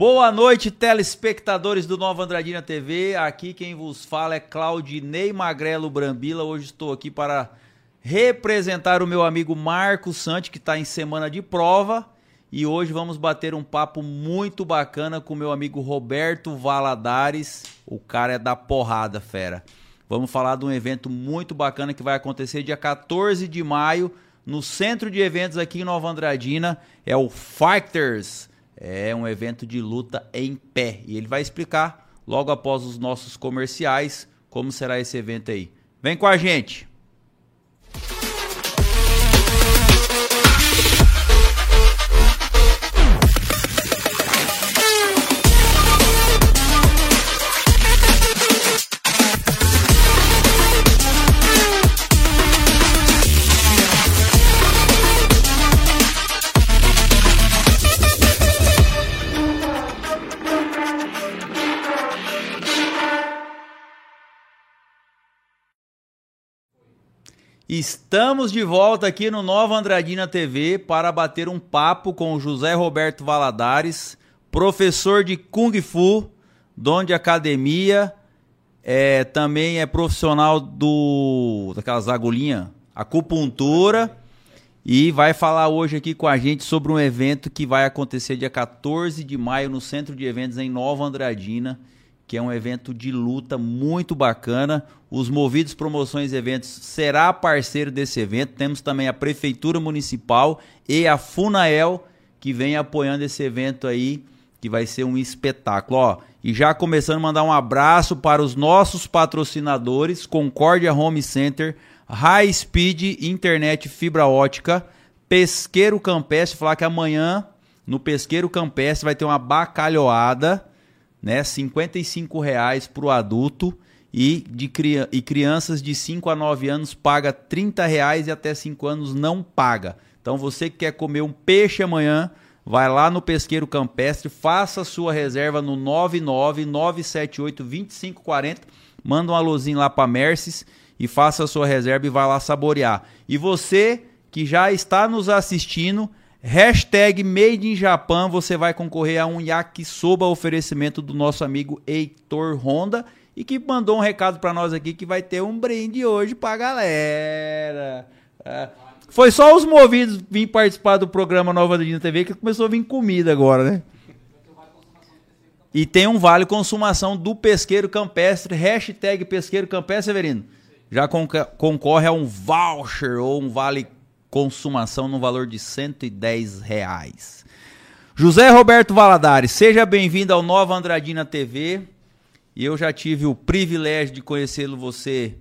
Boa noite, telespectadores do Nova Andradina TV. Aqui quem vos fala é Claudinei Magrelo Brambila. Hoje estou aqui para representar o meu amigo Marco Sante, que está em semana de prova. E hoje vamos bater um papo muito bacana com o meu amigo Roberto Valadares. O cara é da porrada, fera. Vamos falar de um evento muito bacana que vai acontecer dia 14 de maio no centro de eventos aqui em Nova Andradina. É o Fighters é um evento de luta em pé. E ele vai explicar logo após os nossos comerciais como será esse evento aí. Vem com a gente! Estamos de volta aqui no Nova Andradina TV para bater um papo com José Roberto Valadares, professor de Kung Fu, dono de academia, é, também é profissional do daquelas agulhinhas, acupuntura, e vai falar hoje aqui com a gente sobre um evento que vai acontecer dia 14 de maio no Centro de Eventos em Nova Andradina que é um evento de luta muito bacana. Os Movidos Promoções Eventos será parceiro desse evento. Temos também a Prefeitura Municipal e a Funael que vem apoiando esse evento aí, que vai ser um espetáculo. Ó, e já começando a mandar um abraço para os nossos patrocinadores, Concórdia Home Center, High Speed Internet Fibra Ótica, Pesqueiro Campestre, falar que amanhã no Pesqueiro Campestre vai ter uma bacalhoada né? 55 reais para o adulto e, de, e crianças de 5 a 9 anos paga 30 reais e até 5 anos não paga. Então você que quer comer um peixe amanhã, vai lá no Pesqueiro Campestre, faça sua reserva no 999782540, manda um alôzinho lá para Merces e faça a sua reserva e vai lá saborear. E você que já está nos assistindo, Hashtag Made in Japan, você vai concorrer a um yakisoba oferecimento do nosso amigo Heitor Honda e que mandou um recado para nós aqui que vai ter um brinde hoje pra galera. É. Foi só os movidos vir participar do programa Nova Dina TV que começou a vir comida agora, né? E tem um vale consumação do pesqueiro campestre, hashtag pesqueiro campestre, Severino. Já concorre a um voucher ou um vale consumação no valor de 110 reais. José Roberto Valadares, seja bem-vindo ao Nova Andradina TV. Eu já tive o privilégio de conhecê-lo você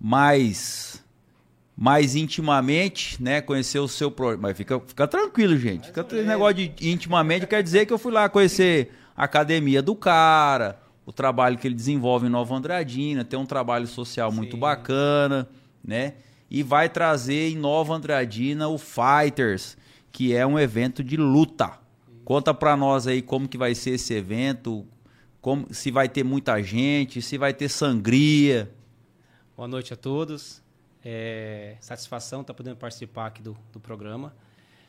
mais mais intimamente, né? Conhecer o seu projeto. Mas fica, fica tranquilo, gente. Fica esse negócio de intimamente quer dizer que eu fui lá conhecer a academia do cara, o trabalho que ele desenvolve em Nova Andradina, tem um trabalho social Sim. muito bacana, né? E vai trazer em Nova Andradina o Fighters, que é um evento de luta. Conta para nós aí como que vai ser esse evento, como, se vai ter muita gente, se vai ter sangria. Boa noite a todos. É, satisfação estar tá podendo participar aqui do, do programa.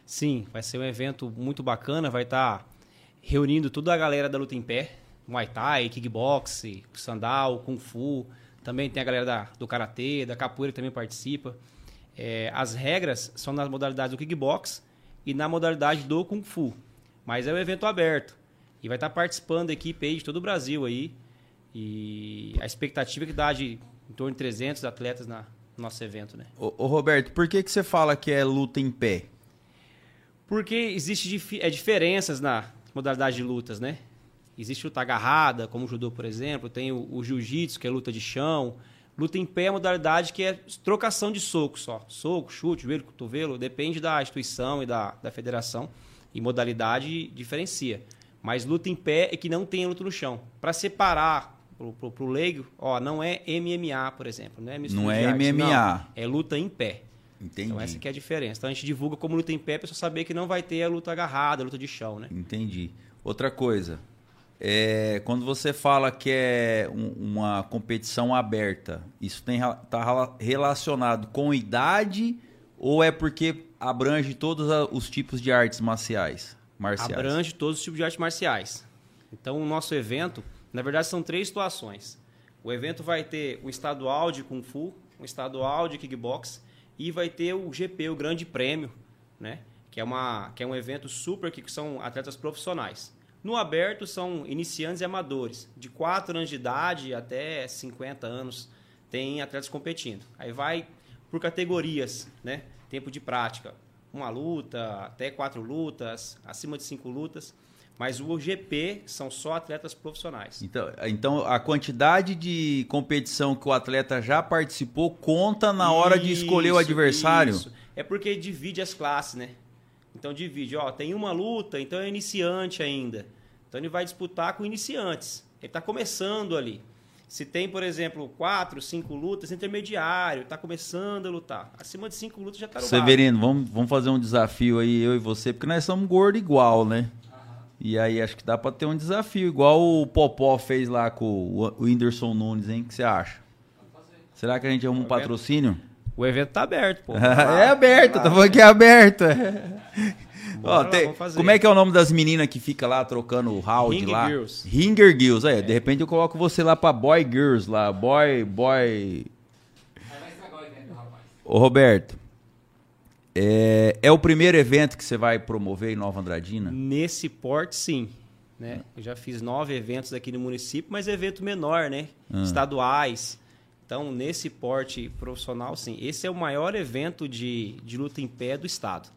Sim, vai ser um evento muito bacana, vai estar tá reunindo toda a galera da luta em pé, Muay Thai, Kickbox, Sandal, Kung Fu, também tem a galera da, do Karatê, da Capoeira que também participa. É, as regras são nas modalidades do kickbox e na modalidade do Kung Fu. Mas é um evento aberto. E vai estar participando a equipe aí de todo o Brasil aí. E a expectativa é que dá de em torno de 300 atletas na, no nosso evento, né? Ô, ô, Roberto, por que, que você fala que é luta em pé? Porque existe dif é, diferenças na modalidade de lutas, né? Existe luta agarrada, como o judô, por exemplo. Tem o, o jiu-jitsu, que é luta de chão. Luta em pé é a modalidade que é trocação de soco só. Soco, chute, joelho, cotovelo. Depende da instituição e da, da federação. E modalidade diferencia. Mas luta em pé é que não tem luta no chão. Para separar pro, pro, pro leigo, ó, não é MMA, por exemplo. Não é, não é artes, MMA. Não, é luta em pé. Entendi. Então essa que é a diferença. Então a gente divulga como luta em pé, para saber que não vai ter a luta agarrada, a luta de chão, né? Entendi. Outra coisa, é, quando você fala que é um, uma competição aberta, isso está relacionado com idade ou é porque abrange todos os tipos de artes marciais? marciais. Abrange todos os tipos de artes marciais. Então, o nosso evento, na verdade, são três situações. O evento vai ter o estadual de Kung Fu, o estadual de Kickbox e vai ter o GP, o Grande Prêmio, né? Que é, uma, que é um evento super que são atletas profissionais. No aberto são iniciantes e amadores, de 4 anos de idade até 50 anos, tem atletas competindo. Aí vai por categorias, né? Tempo de prática, uma luta, até quatro lutas, acima de cinco lutas. Mas o GP são só atletas profissionais. Então, então a quantidade de competição que o atleta já participou conta na hora de escolher o adversário? Isso. É porque divide as classes, né? Então divide, ó, tem uma luta, então é iniciante ainda. Então ele vai disputar com iniciantes. Ele está começando ali. Se tem, por exemplo, quatro, cinco lutas, intermediário, está começando a lutar. Acima de cinco lutas já está no Severino, vamos, vamos fazer um desafio aí, eu e você, porque nós somos gordo igual, né? E aí acho que dá para ter um desafio, igual o Popó fez lá com o Whindersson Nunes, hein? O que você acha? Será que a gente arruma um patrocínio? O evento tá aberto, pô. é aberto, tá falando que é aberto. Ó, tem, como é que é o nome das meninas que fica lá trocando o round Ring lá? Girls. Ringer Girls, é, é, De repente eu coloco você lá pra Boy Girls lá. Boy, boy. Ô Roberto, é, é o primeiro evento que você vai promover em Nova Andradina? Nesse porte, sim. Né? Eu já fiz nove eventos aqui no município, mas evento menor, né? Ah. Estaduais. Então, nesse porte profissional, sim. Esse é o maior evento de, de luta em pé do estado.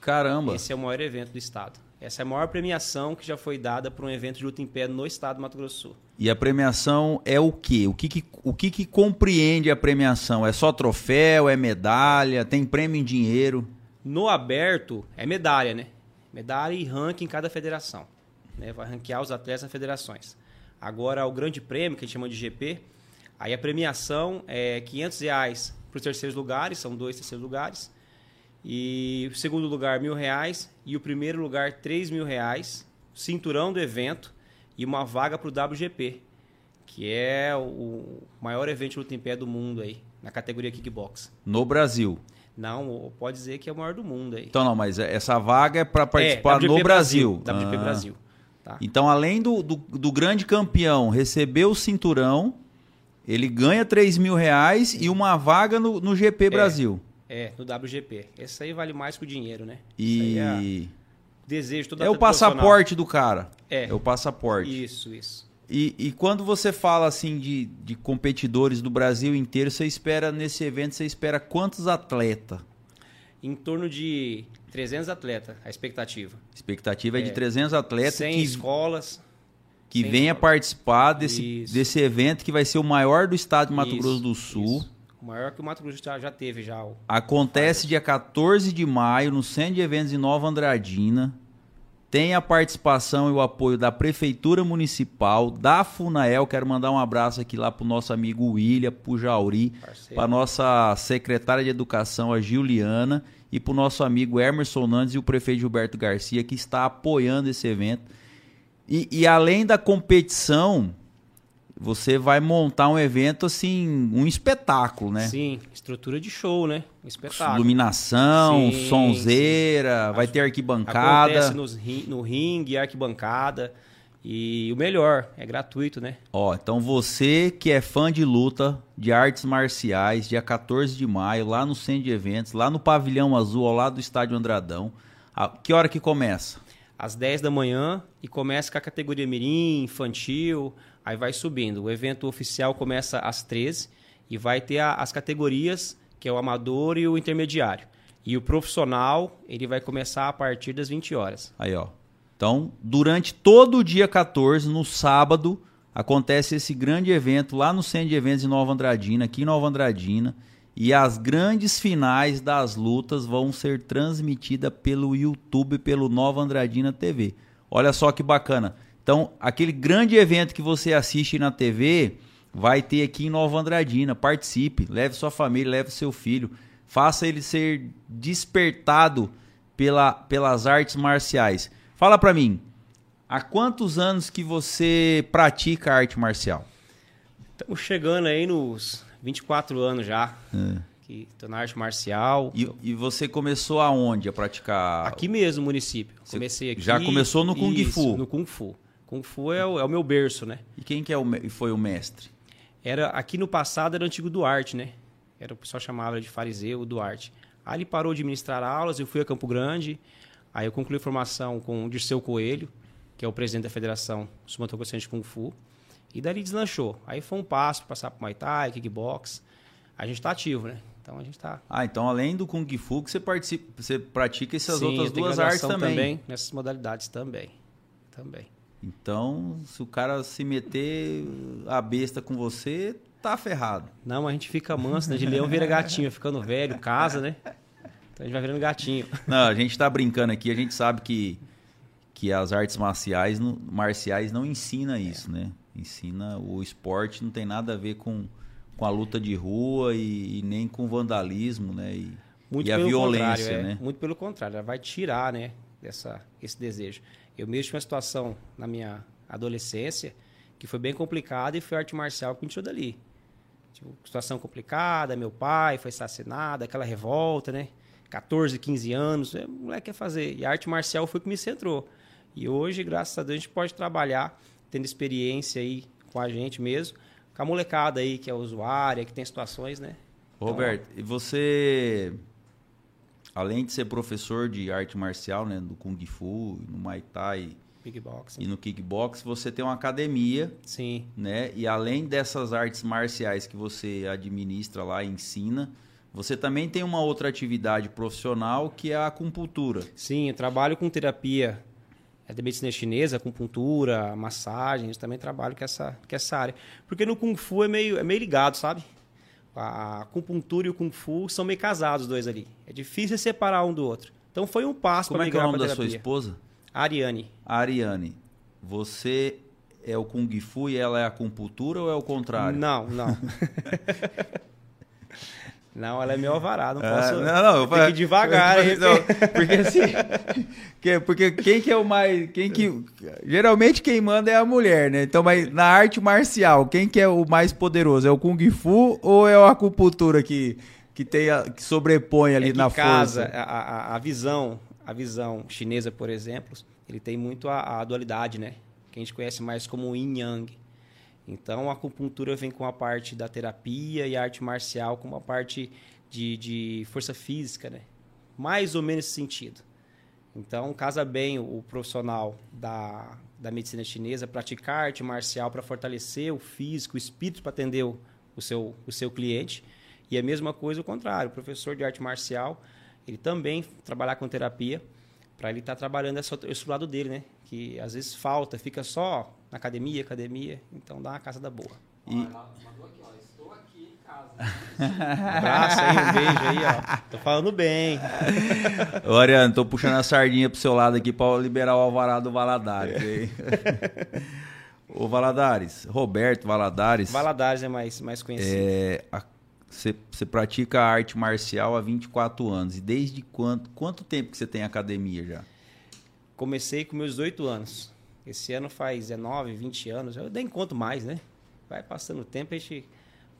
Caramba! Esse é o maior evento do estado. Essa é a maior premiação que já foi dada para um evento de luta em pé no estado do Mato Grosso do Sul. E a premiação é o quê? O que, que o que, que compreende a premiação? É só troféu, é medalha, tem prêmio em dinheiro? No aberto é medalha, né? Medalha e ranking em cada federação. Né? Vai ranquear os atletas nas federações. Agora, o grande prêmio, que a gente chama de GP, aí a premiação é 500 reais para os terceiros lugares, são dois terceiros lugares. E o segundo lugar, mil reais. E o primeiro lugar, três mil reais. Cinturão do evento e uma vaga para o WGP, que é o maior evento de luta em pé do mundo aí, na categoria kickbox. No Brasil? Não, pode dizer que é o maior do mundo aí. Então não, mas essa vaga é para participar é, no Brasil. Brasil. WGP ah. Brasil. Tá. Então, além do, do, do, grande campeão receber o cinturão, ele ganha 3 mil reais e uma vaga no, no GP é. Brasil. É, no WGP. Esse aí vale mais que o dinheiro, né? E. É desejo toda É o passaporte do cara. É. É o passaporte. Isso, isso. E, e quando você fala assim de, de competidores do Brasil inteiro, você espera nesse evento, você espera quantos atletas? Em torno de 300 atletas, a expectativa. A expectativa é, é de 300 atletas. 100 que, escolas. Que venha participar desse, desse evento que vai ser o maior do estado de Mato isso, Grosso do Sul. Isso. Maior que o Mato Grosso já, já teve já. O... Acontece dia 14 de maio no Centro de Eventos em Nova Andradina. Tem a participação e o apoio da Prefeitura Municipal, da Funael. Quero mandar um abraço aqui lá pro nosso amigo William, pro Jauri, para nossa secretária de Educação, a Juliana, e pro nosso amigo Emerson Nandes e o prefeito Gilberto Garcia, que está apoiando esse evento. E, e além da competição, você vai montar um evento assim, um espetáculo, né? Sim, estrutura de show, né? Um espetáculo. Iluminação, sim, sonzeira, sim. vai ter arquibancada. Acontece nos, no ringue, arquibancada. E o melhor, é gratuito, né? Ó, então você que é fã de luta, de artes marciais, dia 14 de maio, lá no centro de eventos, lá no Pavilhão Azul, ao lado do Estádio Andradão. A, que hora que começa? Às 10 da manhã e começa com a categoria mirim, infantil, aí vai subindo. O evento oficial começa às 13 e vai ter a, as categorias, que é o amador e o intermediário. E o profissional, ele vai começar a partir das 20 horas. Aí, ó. Então, durante todo o dia 14, no sábado, acontece esse grande evento lá no Centro de Eventos de Nova Andradina, aqui em Nova Andradina. E as grandes finais das lutas vão ser transmitidas pelo YouTube, pelo Nova Andradina TV. Olha só que bacana. Então, aquele grande evento que você assiste na TV vai ter aqui em Nova Andradina. Participe, leve sua família, leve seu filho, faça ele ser despertado pela, pelas artes marciais. Fala para mim, há quantos anos que você pratica arte marcial? Estamos chegando aí nos 24 anos já. É. que tô na arte marcial. E, e você começou aonde a praticar? Aqui mesmo, no município. Você Comecei aqui. já começou no Kung Isso, Fu? No Kung Fu. Kung Fu é o, é o meu berço, né? E quem que é o, foi o mestre? Era, aqui no passado era o antigo Duarte, né? Era, o pessoal chamava de fariseu, Duarte. Aí ele parou de ministrar aulas, eu fui a Campo Grande. Aí eu concluí formação com o Dirceu Coelho, que é o presidente da Federação Sul-Mato-Grossense de Kung Fu. E dali deslanchou. Aí foi um passo para passar para Muay Thai, Kickbox. A gente tá ativo, né? Então a gente tá... Ah, então além do Kung Fu, que você, participa, você pratica essas Sim, outras duas artes graduação também. Nessas modalidades também. Também. Então, se o cara se meter a besta com você, tá ferrado. Não, a gente fica manso, né? De leão vira gatinho, ficando velho, casa, né? Então a gente vai virando gatinho. Não, a gente tá brincando aqui, a gente sabe que, que as artes marciais, não- marciais não ensina isso, né? Ensina o esporte, não tem nada a ver com, com a luta de rua e, e nem com vandalismo, né? E, Muito e a violência, é. né? Muito pelo contrário, ela vai tirar, né, dessa, esse desejo. Eu mesmo tive uma situação na minha adolescência que foi bem complicada e foi arte marcial que me tirou dali. Tipo, situação complicada, meu pai foi assassinado, aquela revolta, né? 14, 15 anos, o moleque quer fazer. E a arte marcial foi o que me centrou. E hoje, graças a Deus, a gente pode trabalhar tendo experiência aí com a gente mesmo, com a molecada aí que é usuária, que tem situações, né? Roberto, e você, além de ser professor de arte marcial, né? Do Kung Fu, no Muay Thai Big Box. e no Kickbox, você tem uma academia Sim. né? E além dessas artes marciais que você administra lá e ensina, você também tem uma outra atividade profissional que é a acupuntura. Sim, eu trabalho com terapia é, da medicina chinesa, acupuntura, massagens, também trabalho com essa, com essa área. Porque no Kung Fu é meio, é meio ligado, sabe? A acupuntura e o Kung Fu são meio casados os dois ali. É difícil separar um do outro. Então foi um passo Como para é que é o nome da sua esposa? Ariane. Ariane. Você é o Kung Fu e ela é a acupuntura ou é o contrário? Não, não. não, ela é meu alvará, não Ah, posso. não, não, eu tem que ir devagar. hein? Não, porque assim, que- porque quem que é o mais, quem que geralmente quem manda é a mulher, né? Então, mas na arte marcial, quem que é o mais poderoso? É o kung fu ou é a acupuntura que que tem a, que sobrepõe ali é que na casa, força? A, a, a visão, a visão chinesa, por exemplo, ele tem muito a, a dualidade, né? Que a gente conhece mais como yin yang. Então a acupuntura vem com a parte da terapia e a arte marcial com uma parte de, de força física, né? Mais ou menos esse sentido. Então casa bem o, profissional da, da medicina chinesa praticar arte marcial para fortalecer o físico, o espírito para atender o, o, seu, o seu cliente. E a mesma coisa o contrário, o professor de arte marcial, ele também trabalhar com terapia para ele estar trabalhando esse, esse lado dele, né? Que às vezes falta, fica só na academia, academia, então dá uma casada boa. E- Ela mandou aqui, ó. Estou aqui em casa. Um abraço aí, um beijo aí, ó. Tô falando bem. Ô, Ariane, tô puxando a sardinha pro seu lado aqui para liberar o alvará do Valadares. hein? Ô Valadares, Roberto Valadares. Valadares é mais, mais conhecido. É, a- Você pratica arte marcial há 24 anos. E desde quanto, quanto tempo que você tem academia já? Comecei com meus 18 anos. Esse ano faz 19, 20 anos. Eu nem conto mais, né? Vai passando o tempo, a gente...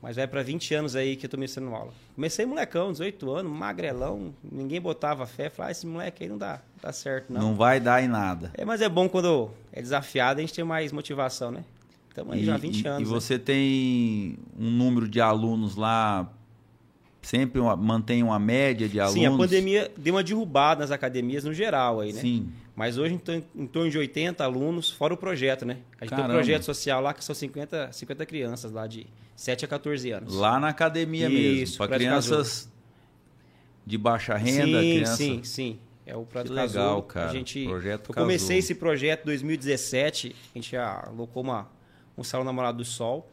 Mas vai para 20 anos aí que eu tô ministrando aula. Comecei molecão, 18 anos, magrelão. Ninguém botava fé. Falava, ah, esse moleque aí não dá, dá certo, Não. não. vai dar em nada. É, mas é bom quando é desafiado, a gente tem mais motivação, né? Estamos aí já há 20 e, anos. e né? você tem um número de alunos lá, sempre uma- mantém uma média de alunos? Sim, a pandemia deu uma derrubada nas academias no geral aí, né? Sim. Mas hoje em torno- em torno de 80 alunos, fora o projeto, né? A gente tem Caramba. um projeto social lá que são 50, 50 crianças lá de 7 a 14 anos. Lá na academia mesmo. Isso, Para Prédio crianças de baixa renda, sim, criança. sim, sim. É o Prato Que legal, cara. A gente, Projeto eu comecei esse projeto em 2017, a gente alocou uma, um salão namorado do sol.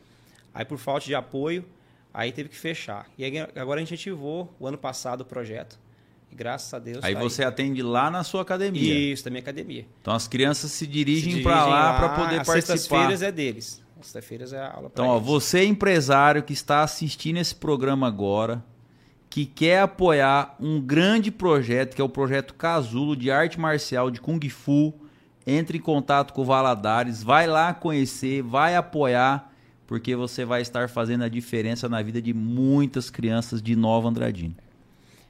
Aí por falta de apoio, aí teve que fechar. E aí, agora a gente ativou o ano passado o projeto. E graças a Deus. Aí tá você atende lá na sua academia. Isso, da minha academia. Então as crianças se dirigem dirigem para lá para poder As participar. sextas-feiras é deles. As Sextas-feiras é a aula Então, ó, você empresário que está assistindo esse programa agora, que quer apoiar um grande projeto, que é o projeto Casulo de arte marcial de Kung Fu, entre em contato com o Valadares, vai lá conhecer, vai apoiar, porque você vai estar fazendo a diferença na vida de muitas crianças de Nova Andradina.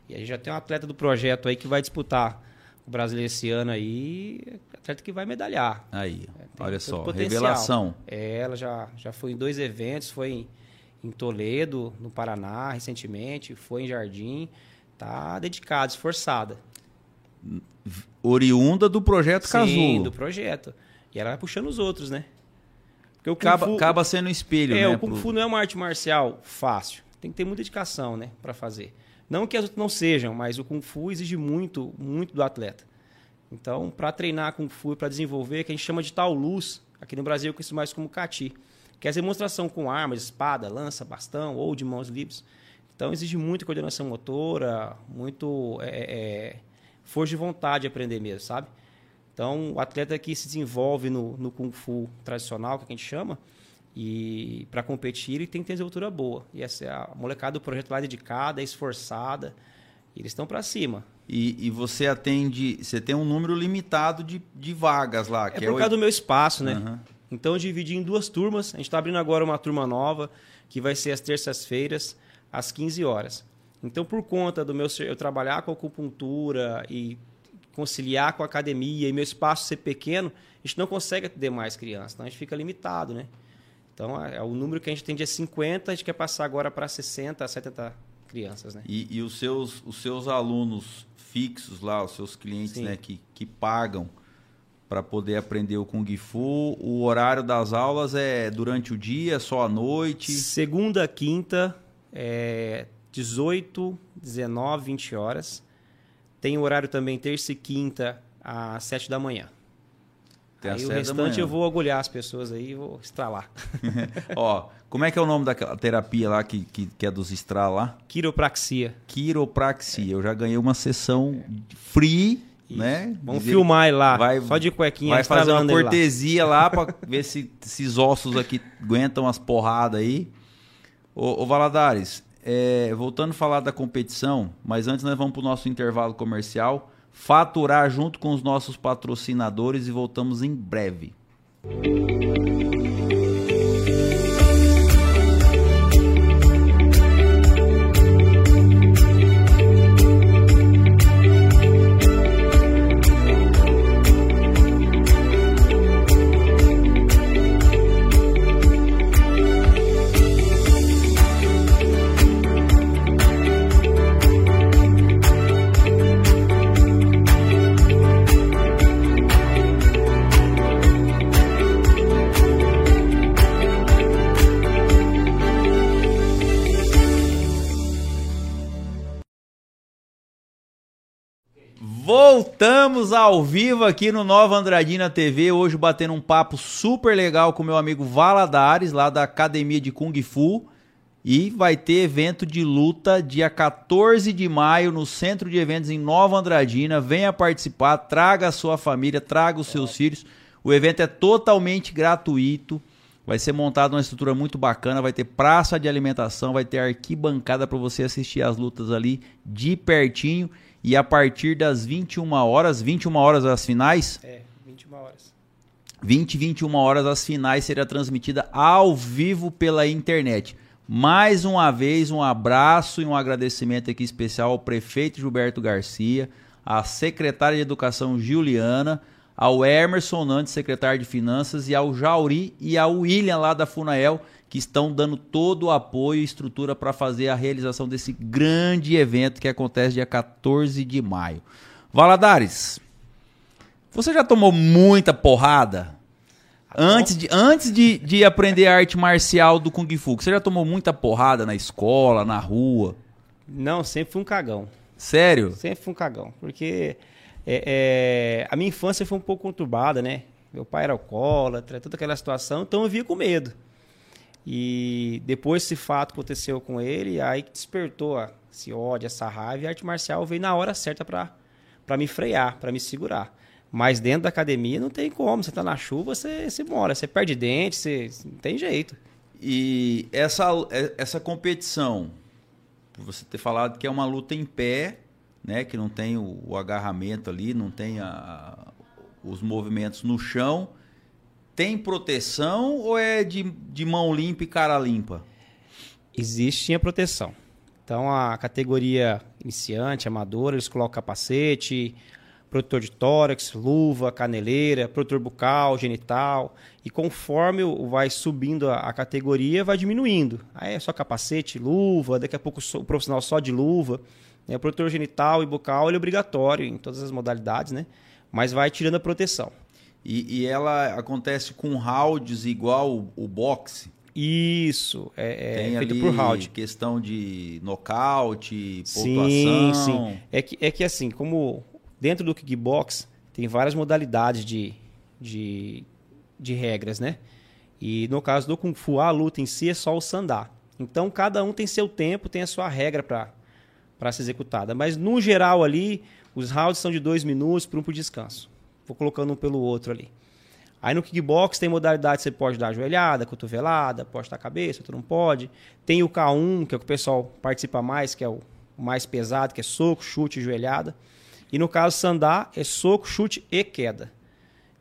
E a gente já tem um atleta do projeto aí que vai disputar o brasileiro esse ano aí, atleta que vai medalhar. Aí, Tem olha só, potencial. revelação. É, ela já, já foi em dois eventos, foi em, em Toledo, no Paraná, recentemente, foi em Jardim. Tá dedicada, esforçada. Oriunda do projeto Sim, Casulo. do projeto. E ela vai puxando os outros, né? Porque o Acaba, Fu- acaba sendo um espelho, É, né? o Kung pro- Fu não é uma arte marcial fácil. Tem que ter muita dedicação, né, para fazer. Não que as outras não sejam, mas o Kung Fu exige muito, muito do atleta. Então, para treinar Kung Fu para desenvolver, que a gente chama de tal luz, aqui no Brasil eu conheço mais como Kati, que é a demonstração com armas, espada, lança, bastão ou de mãos livres. Então, exige muita coordenação motora, muito é, é, força de vontade de aprender mesmo, sabe? Então, o atleta que se desenvolve no, no Kung Fu tradicional, que a gente chama, e para competir ele tem que ter desenvoltura boa. E essa é a molecada do projeto lá é dedicada, é esforçada, e eles estão para cima. E, e você atende, você tem um número limitado de, de vagas lá. É que por causa oit- do meu espaço, né? Aham. Então eu dividi em duas turmas. A gente está abrindo agora uma turma nova, que vai ser às terças-feiras, às 15 horas. Então, por conta do meu ser- eu trabalhar com acupuntura e conciliar com a academia e meu espaço ser pequeno, a gente não consegue atender mais crianças. Então a gente fica limitado, né? Então, é, o número que a gente atende é 50, a gente quer passar agora para 60, 70 crianças, né? E, e os, seus, os seus alunos fixos lá, os seus clientes Sim. né, que, que pagam para poder aprender o Kung Fu, o horário das aulas é durante o dia, só à noite? Segunda, quinta, é 18, 19, 20 horas. Tem horário também terça e quinta às 7 da manhã. Às aí o da restante eu vou agulhar as pessoas aí e vou estralar. Ó, como é que é o nome daquela terapia lá que, que, que é dos Stra lá? Quiropraxia. Quiropraxia. Eu já ganhei uma sessão free, né? Vamos Diz ele- filmar ele lá. vai- só de cuequinha, Vai fazer uma ele lá. cortesia lá, pra ver se esses ossos aqui aguentam as porradas aí. Ô, ô Valadares, é, voltando a falar da competição, mas antes nós vamos pro nosso intervalo comercial, faturar junto com os nossos patrocinadores e voltamos em breve. Voltamos ao vivo aqui no Nova Andradina TV, hoje batendo um papo super legal com meu amigo Valadares, lá da Academia de Kung Fu. E vai ter evento de luta dia 14 de maio no Centro de Eventos em Nova Andradina. Venha participar, traga a sua família, traga os seus filhos. O evento é totalmente gratuito. Vai ser montada uma estrutura muito bacana, vai ter praça de alimentação, vai ter arquibancada para você assistir as lutas ali de pertinho. E a partir das 21 horas, 21 horas as finais, É, 21 horas. 20 e 21 horas as finais será transmitida ao vivo pela internet. Mais uma vez, um abraço e um agradecimento aqui especial ao prefeito Gilberto Garcia, à secretária de Educação Juliana, ao Emerson Nantes, secretário de Finanças, e ao Jauri e ao William lá da Funael, que estão dando todo o apoio e estrutura para fazer a realização desse grande evento que acontece dia 14 de maio. Valadares, você já tomou muita porrada? Antes, de, antes de, de aprender a arte marcial do Kung Fu, você já tomou muita porrada na escola, na rua? Não, sempre fui um cagão. Sério? Sempre fui um cagão. Porque é, é, a minha infância foi um pouco conturbada, né? Meu pai era alcoólatra, toda aquela situação, então eu via com medo. E depois esse fato aconteceu com ele, aí que despertou a- esse ódio, essa raiva, e a arte marcial veio na hora certa pra me frear, pra me segurar. Mas dentro da academia não tem como, você tá na chuva, você, você mora, você perde dente, você não tem jeito. E essa, essa competição, por você ter falado que é uma luta em pé, né? Que não tem o, o agarramento ali, não tem a- os movimentos no chão. Tem proteção ou é de, de mão limpa e cara limpa? Existe a proteção. Então a categoria iniciante, amadora, eles colocam capacete, protetor de tórax, luva, caneleira, protetor bucal, genital. E conforme vai subindo a, categoria, vai diminuindo. Aí é só capacete, luva, daqui a pouco o profissional só de luva. Né? O protetor genital e bucal é obrigatório em todas as modalidades, né? Mas vai tirando a proteção. E, e ela acontece com rounds igual o, o boxe? Isso, é, é Tem feito ali por round. questão de nocaute, Sim, pontuação. sim. É que, é que assim, como dentro do kickbox tem várias modalidades de, de, de regras, né? E no caso do Kung Fu, a luta em si é só o sandá. Então cada um tem seu tempo, tem a sua regra para ser executada. Mas no geral ali, os rounds são de dois minutos por um por descanso. Vou colocando um pelo outro ali. Aí no kickbox tem modalidade que você pode dar joelhada, cotovelada, pode dar cabeça, outro não pode. Tem o K1, que é o que o pessoal participa mais, que é o mais pesado, que é soco, chute e joelhada. E no caso sandá é soco, chute e queda.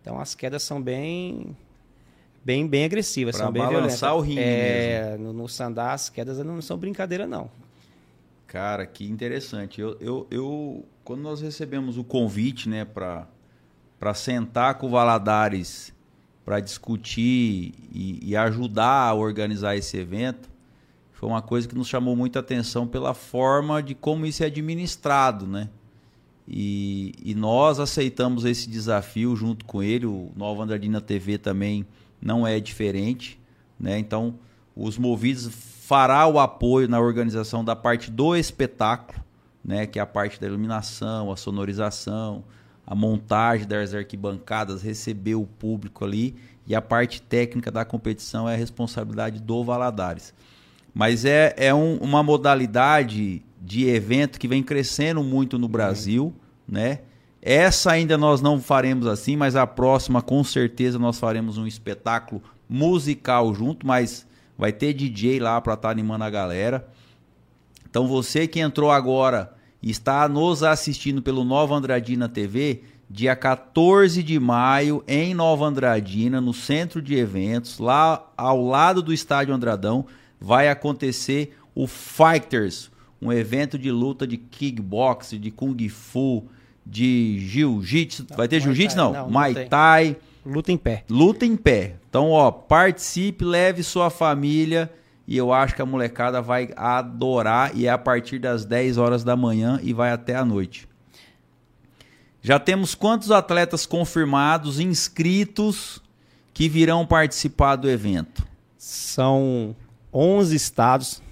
Então as quedas são bem bem bem agressivas, Pra são bem balançar violentas. o ringue é, no, no sandá as quedas não são brincadeira não. Cara, que interessante. Eu, eu, eu- quando nós recebemos o convite, né, para para sentar com o Valadares para discutir e, e ajudar a organizar esse evento, foi uma coisa que nos chamou muita atenção pela forma de como isso é administrado, né? E, e nós aceitamos esse desafio junto com ele. O Nova Andradina TV também não é diferente, né? Então, os movidos fará o apoio na organização da parte do espetáculo, né? Que é a parte da iluminação, a sonorização, a montagem das arquibancadas, receber o público ali e a parte técnica da competição é a responsabilidade do Valadares. Mas é, é um- uma modalidade de evento que vem crescendo muito no Brasil, né? Essa ainda nós não faremos assim, mas a próxima com certeza nós faremos um espetáculo musical junto, mas vai ter DJ lá para estar animando a galera. Então você que entrou agora e está nos assistindo pelo Nova Andradina TV, dia 14 de maio em Nova Andradina, no centro de eventos, lá ao lado do estádio Andradão, vai acontecer o Fighters, um evento de luta de kickbox, de kung fu, de jiu-jitsu. Vai ter jiu-jitsu não, não, Muay. Thai. Luta em pé. Luta em pé. Então, ó, participe, leve sua família e eu acho que a molecada vai adorar e é a partir das 10 horas da manhã e vai até a noite. Já temos quantos atletas confirmados, inscritos, que virão participar do evento? São 11 estados,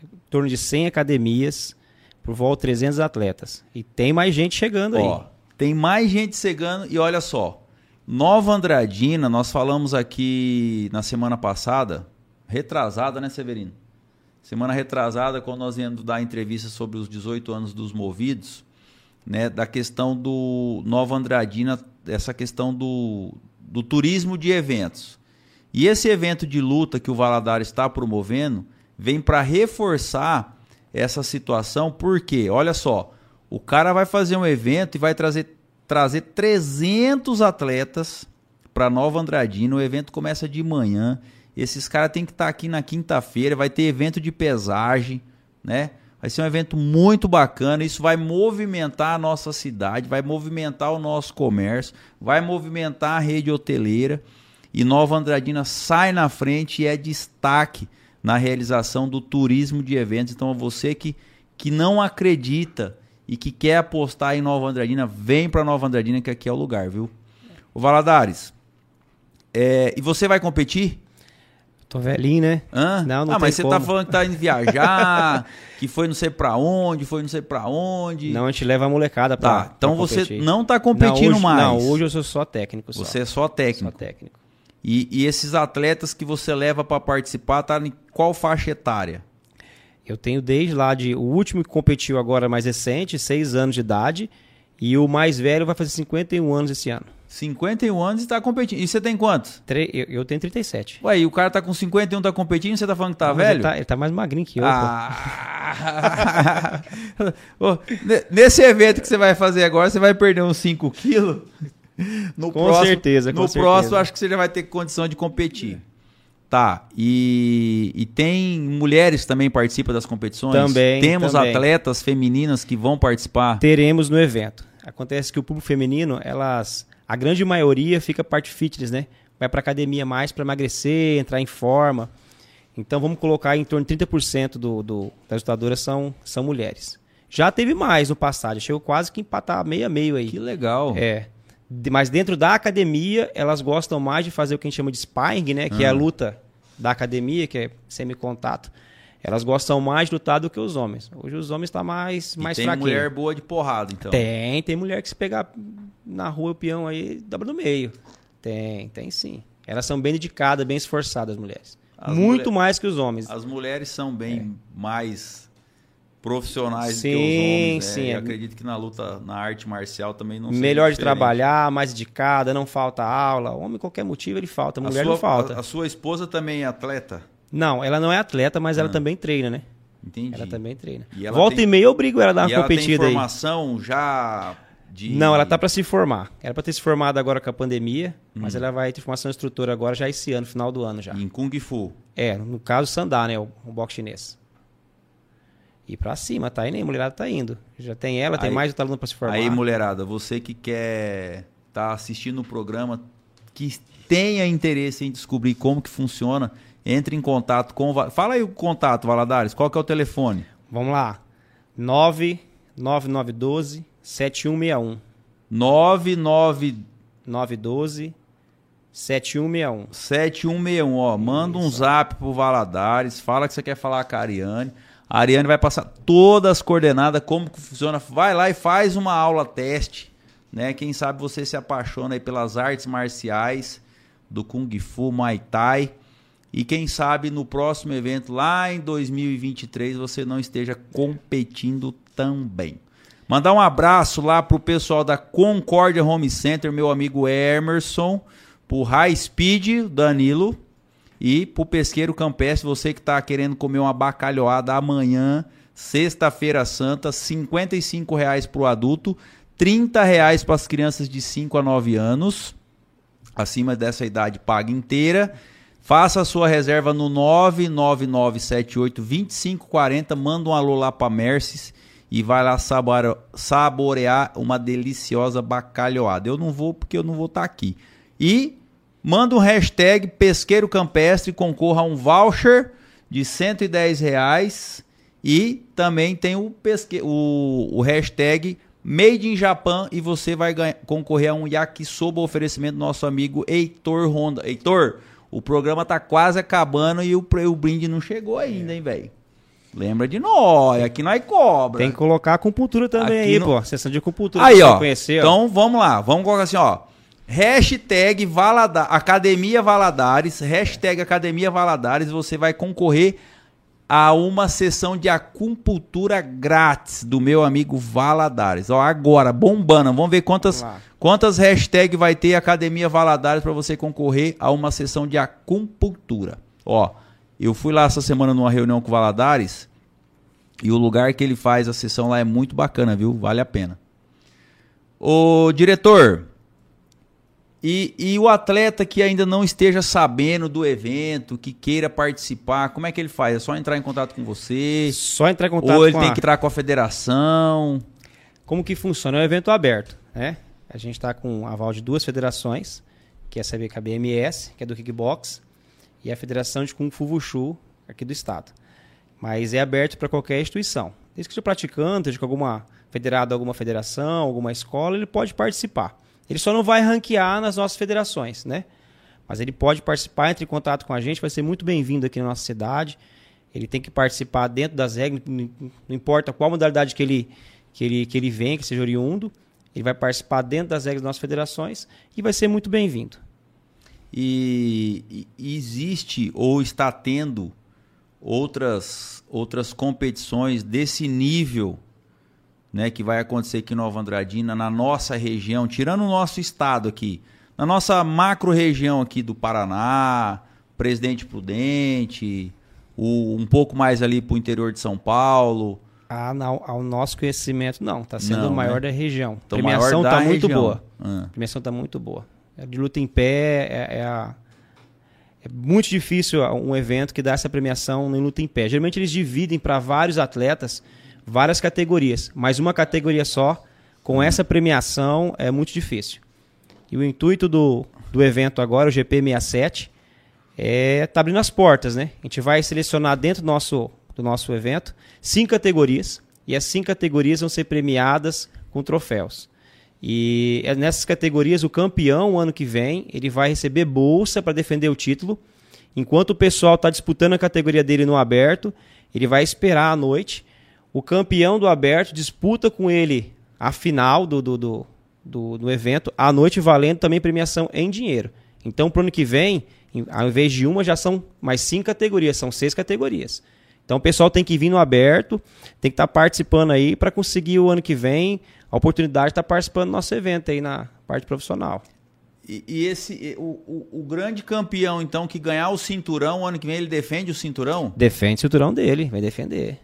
em torno de 100 academias, por volta de 300 atletas. E tem mais gente chegando aí. Ó, tem mais gente chegando e olha só. Nova Andradina, nós falamos aqui na semana passada, retrasada, né, Severino? Semana retrasada, quando nós íamos dar entrevista sobre os 18 anos dos movidos, né, da questão do Nova Andradina, essa questão do, do turismo de eventos. E esse evento de luta que o Valadares está promovendo vem para reforçar essa situação, porque, olha só, o cara vai fazer um evento e vai trazer, trazer 300 atletas para Nova Andradina. O evento começa de manhã. Esses caras têm que estar aqui na quinta-feira. Vai ter evento de pesagem, né? Vai ser um evento muito bacana. Isso vai movimentar a nossa cidade, vai movimentar o nosso comércio, vai movimentar a rede hoteleira. E Nova Andradina sai na frente e é destaque na realização do turismo de eventos. Então, você que, que não acredita e que quer apostar em Nova Andradina, vem para Nova Andradina, que aqui é o lugar, viu? O Valadares, é, e você vai competir? Tô velhinho, né? Hã? Não, não ah, mas você tá como. falando que tá indo viajar, que foi não sei pra onde, foi não sei pra onde. Não, a gente leva a molecada pra. tá, então pra você competir. não tá competindo não, hoje, mais. Não, hoje eu sou só técnico. Só. Você é só técnico. Só técnico. E, e esses atletas que você leva pra participar, tá em qual faixa etária? Eu tenho desde lá de. O último que competiu agora mais recente, 6 anos de idade. E o mais velho vai fazer 51 anos esse ano. 51 anos e tá competindo. E você tem quantos? Tre- Eu, eu tenho 37. Ué, e o cara tá com 51, tá competindo, você tá falando que tá velho? Ele tá, ele tá mais magrinho que eu. pô. Ah! Ô, ne- Nesse evento que você vai fazer agora, você vai perder uns 5 quilos? No Com certeza, com No certeza. próximo, acho que você já vai ter condição de competir. Tá, e, e tem mulheres que também participam das competições? Também, Temos também. atletas femininas que vão participar? Teremos no evento. Acontece que o público feminino, elas, a grande maioria fica parte fitness, né? Vai pra academia mais para emagrecer, entrar em forma. Então vamos colocar em torno de 30% do, do, das lutadoras são, são mulheres. Já teve mais no passado, chegou quase que empatar meio a meio aí. Que legal. É. De- Mas dentro da academia, elas gostam mais de fazer o que a gente chama de sparring, né? Que é a Ah. luta da academia, que é semi-contato. Elas gostam mais de lutar do que os homens. Hoje os homens estão mais, E mais tem mulher boa de porrada, então. Tem, tem mulher que se pegar na rua o peão aí, dobra no meio. Tem, tem sim. Elas são bem dedicadas, bem esforçadas, as mulheres. As Muito mulher- mais que os homens. As mulheres são bem mais profissionais Sim, do que os homens. sim, né? é. Eu acredito que na luta, na arte marcial também não seja Melhor de trabalhar, mais dedicada, não falta aula. Homem, qualquer motivo, ele falta. Mulher sua, não falta. A, a sua esposa também é atleta? Não, ela não é atleta, mas ela Ah. também treina, né? Entendi. Ela também treina. E ela Volta tem- e meia eu obrigo ela a dar uma e ela tem competida aí. formação já de... Não, ela tá para se formar. Era para ter se formado agora com a pandemia, Hum. mas ela vai ter formação instrutora agora já esse ano, final do ano já. Em Kung Fu. É, no caso Sandá, né, o, o boxe chinês. E pra cima, tá aí, a mulherada tá indo. Já tem ela, tem Aí- mais outra aluna pra se formar. Aí, mulherada, você que quer tá assistindo o programa, que tenha interesse em descobrir como que funciona, entre em contato com... Fala aí o contato, Valadares. Qual que é o telefone? Vamos lá. 99912 7161. 99 912 7161. 7161, ó. Manda um zap pro Valadares, fala que você quer falar com a Ariane. A Ariane vai passar todas as coordenadas, como que funciona. Vai lá e faz uma aula teste, né? Quem sabe você se apaixona aí pelas artes marciais do Kung Fu, Muay Thai. E quem sabe no próximo evento, lá em 2023, você não esteja competindo também. Mandar um abraço lá pro pessoal da Concórdia Home Center, meu amigo Emerson, pro High Speed, Danilo, e pro Pesqueiro Campestre, você que tá querendo comer uma bacalhoada amanhã, sexta-feira santa, 55 reais pro adulto, 30 reais para as crianças de 5 a 9 anos, acima dessa idade paga inteira. Faça a sua reserva no 999782540, manda um alô lá para Merces e vai lá sabore- saborear uma deliciosa bacalhoada. Eu não vou porque eu não vou estar aqui. E manda um hashtag Pesqueiro Campestre e concorra a um voucher de 110 reais e também tem o, pesque... o, o hashtag Made in Japan e você vai ganhar- concorrer a um yakisoba oferecimento do nosso amigo Heitor Honda. Heitor, o programa tá quase acabando e o, o brinde não chegou ainda, hein, velho? Lembra de nós, aqui nós cobra. Tem que colocar a acupuntura também Aqui aí, no- pô. Sessão de acupuntura. Aí, ó. Conhecer, ó. então vamos lá, vamos colocar assim, ó. Hashtag Valada Academia Valadares, hashtag Academia Valadares, você vai concorrer a uma sessão de acupuntura grátis do meu amigo Valadares. Ó, agora, bombando, vamos ver quantas, Vamos quantas hashtags vai ter Academia Valadares para você concorrer a uma sessão de acupuntura. Ó, eu fui lá essa semana numa reunião com o Valadares e o lugar que ele faz a sessão lá é muito bacana, viu? Vale a pena. Ô, diretor, e, e o atleta que ainda não esteja sabendo do evento, que queira participar, como é que ele faz? É só entrar em contato com você? Só entrar em contato Ou ele com tem a- que entrar com a federação? Como que funciona? É um evento aberto, né? A gente está com aval de duas federações, que é a CBKBMS, que é do kickbox, e a Federação de Kung Fu Wushu, aqui do estado. Mas é aberto para qualquer instituição. Desde que seja praticante, de que alguma federado, alguma federação, alguma escola, ele pode participar. Ele só não vai ranquear nas nossas federações, né? Mas ele pode participar, entre em contato com a gente, vai ser muito bem-vindo aqui na nossa cidade. Ele tem que participar dentro das regras, não importa qual modalidade que ele, que ele, que ele vem, que seja oriundo, ele vai participar dentro das regras das nossas federações e vai ser muito bem-vindo. E, e existe ou está tendo outras, outras competições desse nível né, que vai acontecer aqui em Nova Andradina, na nossa região, tirando o nosso estado aqui, na nossa macro região aqui do Paraná, Presidente Prudente, o, um pouco mais ali para o interior de São Paulo, Ah, não, ao nosso conhecimento, não. Está sendo Não, o maior né? da região. Então, a premiação está muito boa. Ah. A premiação está muito boa. A de luta em pé é, é a- é muito difícil um evento que dá essa premiação em luta em pé. Geralmente eles dividem para vários atletas várias categorias, mas uma categoria só, com essa premiação, é muito difícil. E o intuito do, do evento agora, o GP67, é tá abrindo as portas, né? A gente vai selecionar dentro do nosso, do nosso evento cinco categorias e as cinco categorias vão ser premiadas com troféus. E é nessas categorias o campeão ano que vem ele vai receber bolsa para defender o título, enquanto o pessoal está disputando a categoria dele no aberto, ele vai esperar à noite. O campeão do aberto disputa com ele a final do, do, do, do, do evento, à noite valendo também premiação em dinheiro. Então, para o ano que vem, em- ao invés de uma, já são mais cinco categorias, são seis categorias. Então, o pessoal tem que vir no aberto, tem que estar participando aí para conseguir o ano que vem a oportunidade de estar participando do nosso evento aí na parte profissional. E, e esse, o, o, o grande campeão, então, que ganhar o cinturão, ano que vem ele defende o cinturão? Defende o cinturão dele, vai defender.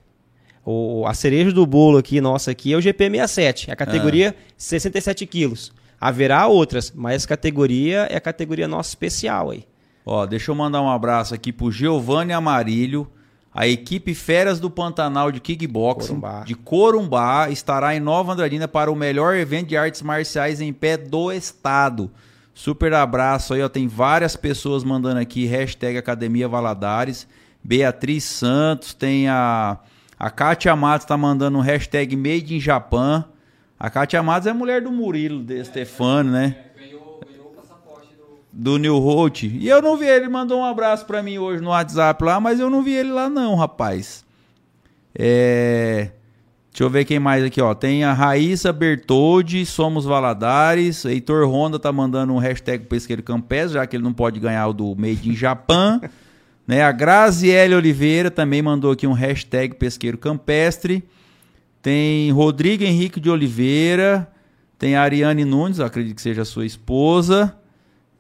O, a cereja do bolo aqui, nossa, aqui é o GP67, a categoria 67 quilos. Haverá outras, mas essa categoria é a categoria nossa especial aí. Ó, deixa eu mandar um abraço aqui pro Giovanni Amarilho. A equipe Feras do Pantanal de Kickboxing Corumbá. de Corumbá estará em Nova Andradina para o melhor evento de artes marciais em pé do estado. Super abraço aí, ó. Tem várias pessoas mandando aqui, hashtag Academia Valadares. Beatriz Santos, tem a. A Kátia Matos tá mandando um hashtag Made in Japan. A Kátia Matos é mulher do Murilo de Stefano, né? Ganhou, ganhou o passaporte do. do New Holt. E eu não vi ele, mandou um abraço pra mim hoje no WhatsApp lá, mas eu não vi ele lá não, rapaz. É... Deixa eu ver quem mais aqui, ó. Tem a Raíssa Bertoldi, Somos Valadares. Heitor Honda tá mandando um hashtag Pesqueiro Campestre, já que ele não pode ganhar o do Made in Japan. né? A Graziele Oliveira também mandou aqui um hashtag Pesqueiro Campestre. Tem Rodrigo Henrique de Oliveira. Tem Ariane Nunes, acredito que seja sua esposa.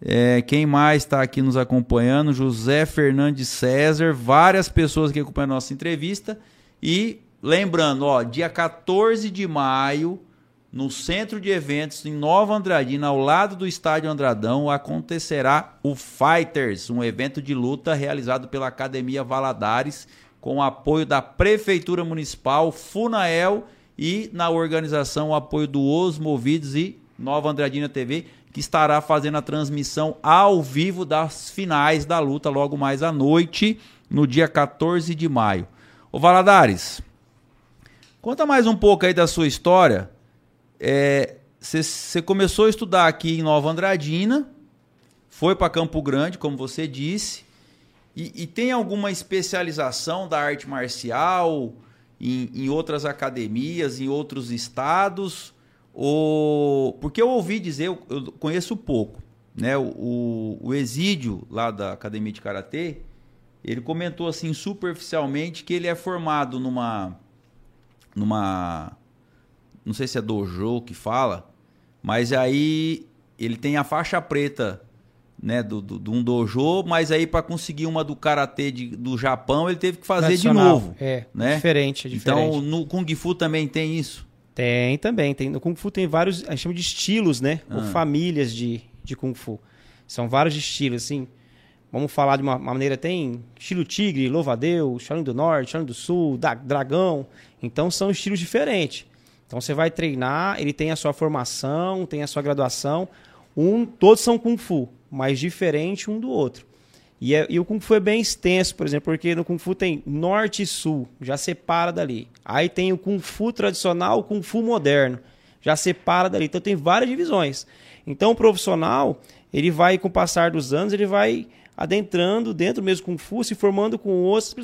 É, quem mais está aqui nos acompanhando? José Fernandes César, várias pessoas que acompanham a nossa entrevista. E lembrando, ó, dia 14 de maio, no centro de eventos em Nova Andradina, ao lado do estádio Andradão, acontecerá o Fighters, um evento de luta realizado pela Academia Valadares, com o apoio da Prefeitura Municipal, Funael e na organização o apoio do Os Movidos e Nova Andradina TV, que estará fazendo a transmissão ao vivo das finais da luta logo mais à noite, no dia 14 de maio. Ô Valadares, conta mais um pouco aí da sua história. Você começou a estudar aqui em Nova Andradina, foi para Campo Grande, como você disse, e, e tem alguma especialização da arte marcial em, em outras academias, em outros estados? Ou... Porque eu ouvi dizer, eu, eu conheço pouco, né? O, o, o Exídio, lá da Academia de Karatê, ele comentou assim superficialmente que ele é formado numa numa não sei se é dojo que fala, mas aí ele tem a faixa preta, né, do, do, de um dojo, mas aí para conseguir uma do karatê de, do Japão ele teve que fazer de novo, É, né? diferente, é diferente. Então no kung fu também tem isso. Tem também. Tem, no Kung Fu tem vários, a gente chama de estilos, né? Ou Ah. famílias de, de Kung Fu. São vários estilos, assim. Vamos falar de uma, uma maneira, tem estilo tigre, louva-a-Deus, Shaolin do Norte, Shaolin do Sul, da, dragão. Então são estilos diferentes. Então você vai treinar, ele tem a sua formação, tem a sua graduação. Um, todos são Kung Fu, mas diferente um do outro. E, é- e o Kung Fu é bem extenso, por exemplo, porque no Kung Fu tem norte e sul, já separa dali. Aí tem o Kung Fu tradicional, o Kung Fu moderno, já separa dali. Então tem várias divisões. Então o profissional, ele vai, com o passar dos anos, ele vai adentrando dentro mesmo Kung Fu, se formando com outra.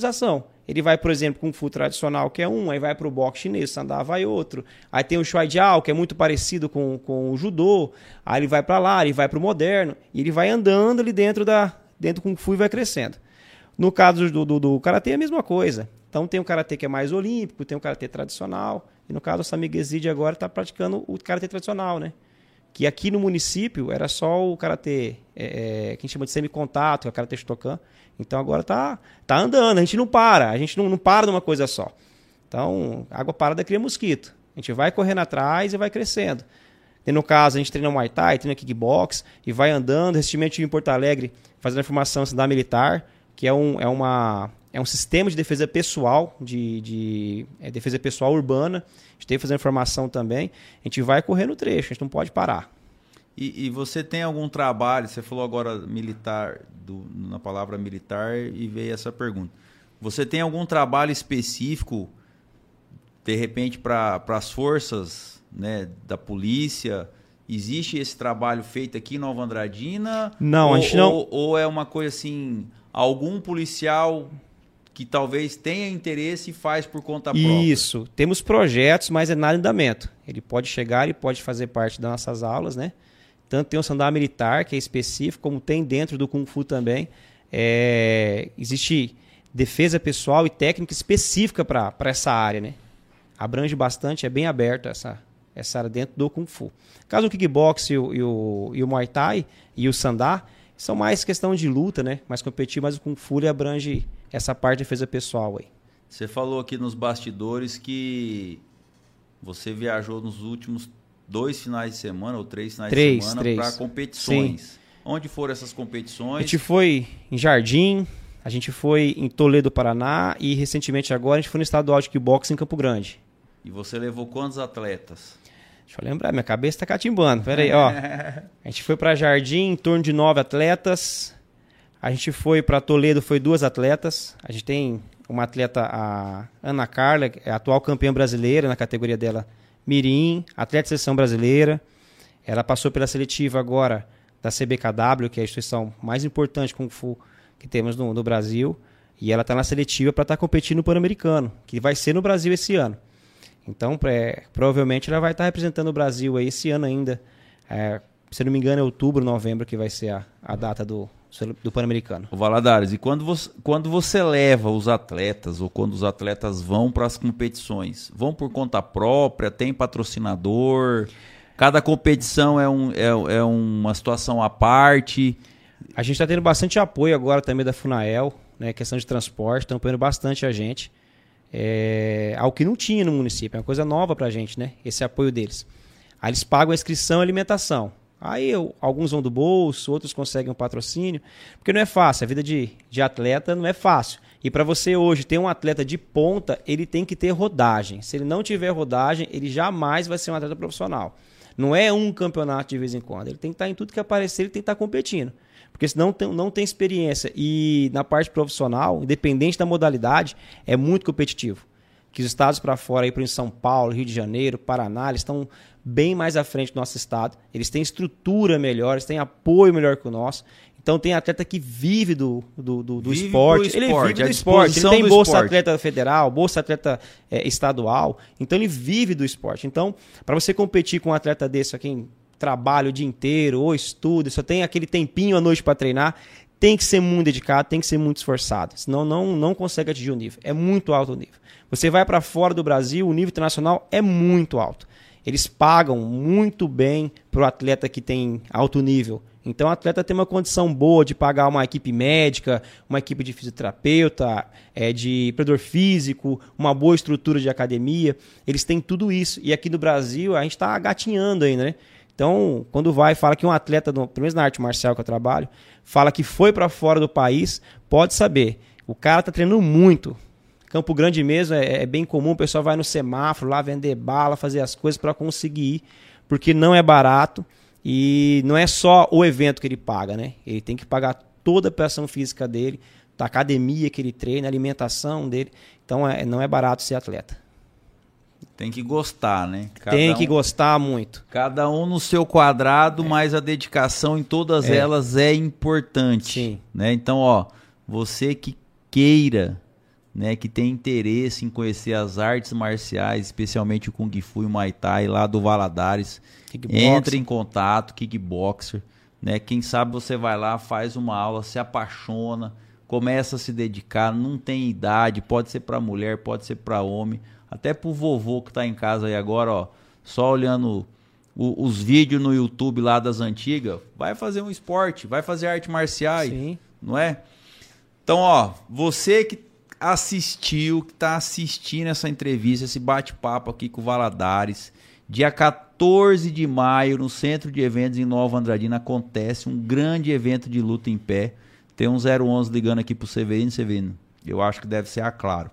Ele vai, por exemplo, Kung Fu tradicional, que é um, aí vai para o boxe chinês, Sandá vai outro. Aí tem o Shuai Jiao, que é muito parecido com, com o judô. Aí ele vai para lá, ele vai para o moderno. E ele vai andando ali dentro da dentro do Kung Fu e vai crescendo. No caso do, do, do Karatê é a mesma coisa. Então tem o Karatê que é mais olímpico, tem o Karatê tradicional. E no caso, o Samig Exide agora está praticando o Karatê tradicional, né? Que aqui no município era só o Karatê, é, é, que a gente chama de semicontato, que é o Karatê Shotokan. Então agora tá, tá andando, a gente não para, a gente não, não para numa coisa só. Então, água parada cria mosquito. A gente vai correndo atrás e vai crescendo. E no caso, a gente treina Muay Thai, treina kickbox e vai andando. Recentemente em Porto Alegre, fazendo a formação da militar, que é, um, é, uma, é um sistema de defesa pessoal, de, de é defesa pessoal urbana. A gente tem fazer formação também. A gente vai correr no trecho, a gente não pode parar. E, e, você tem algum trabalho? Você falou agora militar, do, na palavra militar, e veio essa pergunta. Você tem algum trabalho específico, de repente, para as forças né, da polícia? Existe esse trabalho feito aqui em Nova Andradina? Não, ou, a gente não. Ou, ou é uma coisa assim, algum policial que talvez tenha interesse e faz por conta própria. Isso. Temos projetos, mas é nada em andamento. Ele pode chegar e pode fazer parte das nossas aulas, né? Tanto tem o sandal militar, que é específico, como tem dentro do Kung Fu também. É, existe defesa pessoal e técnica específica para essa área, né? Abrange bastante, é bem aberto essa, essa área dentro do Kung Fu. Caso o kickbox e o, e o, e o Muay Thai e o Sandá são mais questão de luta, né? Mais competitivo, mas o Kung Fu abrange essa parte de defesa pessoal aí. Você falou aqui nos bastidores que você viajou nos últimos dois finais de semana ou três finais três, de semana para competições. Sim. Onde foram essas competições? A gente foi em Jardim, a gente foi em Toledo, Paraná e recentemente agora a gente foi no estadual de kickbox em Campo Grande. E você levou quantos atletas? Deixa eu lembrar, minha cabeça está catimbando. Pera aí, ó. A gente foi para Jardim em torno de nove atletas. A gente foi para Toledo, foi duas atletas. A gente tem uma atleta, a Ana Carla, é a atual campeã brasileira na categoria dela Mirim, atleta de seleção brasileira. Ela passou pela seletiva agora da CBKW, que é a instituição mais importante Kung Fu que temos no, no Brasil. E ela está na seletiva para estar tá competindo no Pan-Americano, que vai ser no Brasil esse ano. Então, provavelmente ela vai estar tá representando o Brasil aí esse ano ainda. É, se não me engano, é outubro, novembro que vai ser a, a data do, do Pan-Americano. O Valadares, e quando você, quando você leva os atletas, ou quando os atletas vão para as competições, vão por conta própria, tem patrocinador, cada competição é, um, é, é uma situação à parte. A gente está tendo bastante apoio agora também da Funael, né, questão de transporte, estão apoiando bastante a gente. É, algo que não tinha no município, é uma coisa nova para a gente, né? Esse apoio deles. Aí eles pagam a inscrição e alimentação. Aí eu, alguns vão do bolso, outros conseguem um patrocínio, porque não é fácil. A vida de, de atleta não é fácil. E para você hoje ter um atleta de ponta, ele tem que ter rodagem. Se ele não tiver rodagem, ele jamais vai ser um atleta profissional. Não é um campeonato de vez em quando. Ele tem que estar em tudo que aparecer, ele tem que estar competindo. Porque senão tem, não tem experiência. E na parte profissional, independente da modalidade, é muito competitivo. Que os estados para fora, aí para São Paulo, Rio de Janeiro, Paraná, eles estão bem mais à frente do nosso estado. Eles têm estrutura melhor, eles têm apoio melhor que o nosso. Então tem atleta que vive do, do, do, do vive esporte. Do ele esporte, vive do esporte. Ele tem bolsa esporte. atleta federal, bolsa atleta é, estadual. Então ele vive do esporte. Então, para você competir com um atleta desse aqui em trabalho o dia inteiro, ou estuda, só tem aquele tempinho à noite para treinar, tem que ser muito dedicado, tem que ser muito esforçado. Senão não, não consegue atingir o nível. É muito alto o nível. Você vai para fora do Brasil, o nível internacional é muito alto. Eles pagam muito bem para o atleta que tem alto nível. Então, o atleta tem uma condição boa de pagar uma equipe médica, uma equipe de fisioterapeuta, é, de predador físico, uma boa estrutura de academia. Eles têm tudo isso. E aqui no Brasil, a gente está gatinhando ainda, né? Então, quando vai, fala que um atleta, pelo menos na arte marcial que eu trabalho, fala que foi para fora do país, pode saber. O cara está treinando muito, Campo Grande mesmo é, é, bem comum, o pessoal vai no semáforo lá vender bala, fazer as coisas para conseguir ir, porque não é barato e não é só o evento que ele paga, né? Ele tem que pagar toda a pressão física dele, da academia que ele treina, alimentação dele. Então é, não é barato ser atleta. Tem que gostar, né? Cada tem que um, gostar muito. Cada um no seu quadrado, é. mas a dedicação em todas é. elas é importante. Sim. Né? Então, ó, você que queira né, que tem interesse em conhecer as artes marciais, especialmente o Kung Fu e o Muay Thai lá do Valadares, entre em contato, kickboxer, né? Quem sabe você vai lá, faz uma aula, se apaixona, começa a se dedicar, não tem idade, pode ser para mulher, pode ser para homem, até pro vovô que está em casa aí agora, ó, só olhando o, os vídeos no YouTube lá das antigas, vai fazer um esporte, vai fazer arte marciais, Sim. não é? Então, ó, você que assistiu, que está assistindo essa entrevista, esse bate-papo aqui com o Valadares. Dia 14 de maio, no Centro de Eventos em Nova Andradina, acontece um grande evento de luta em pé. Tem um 011 ligando aqui pro Severino, Severino. Eu acho que deve ser a Claro.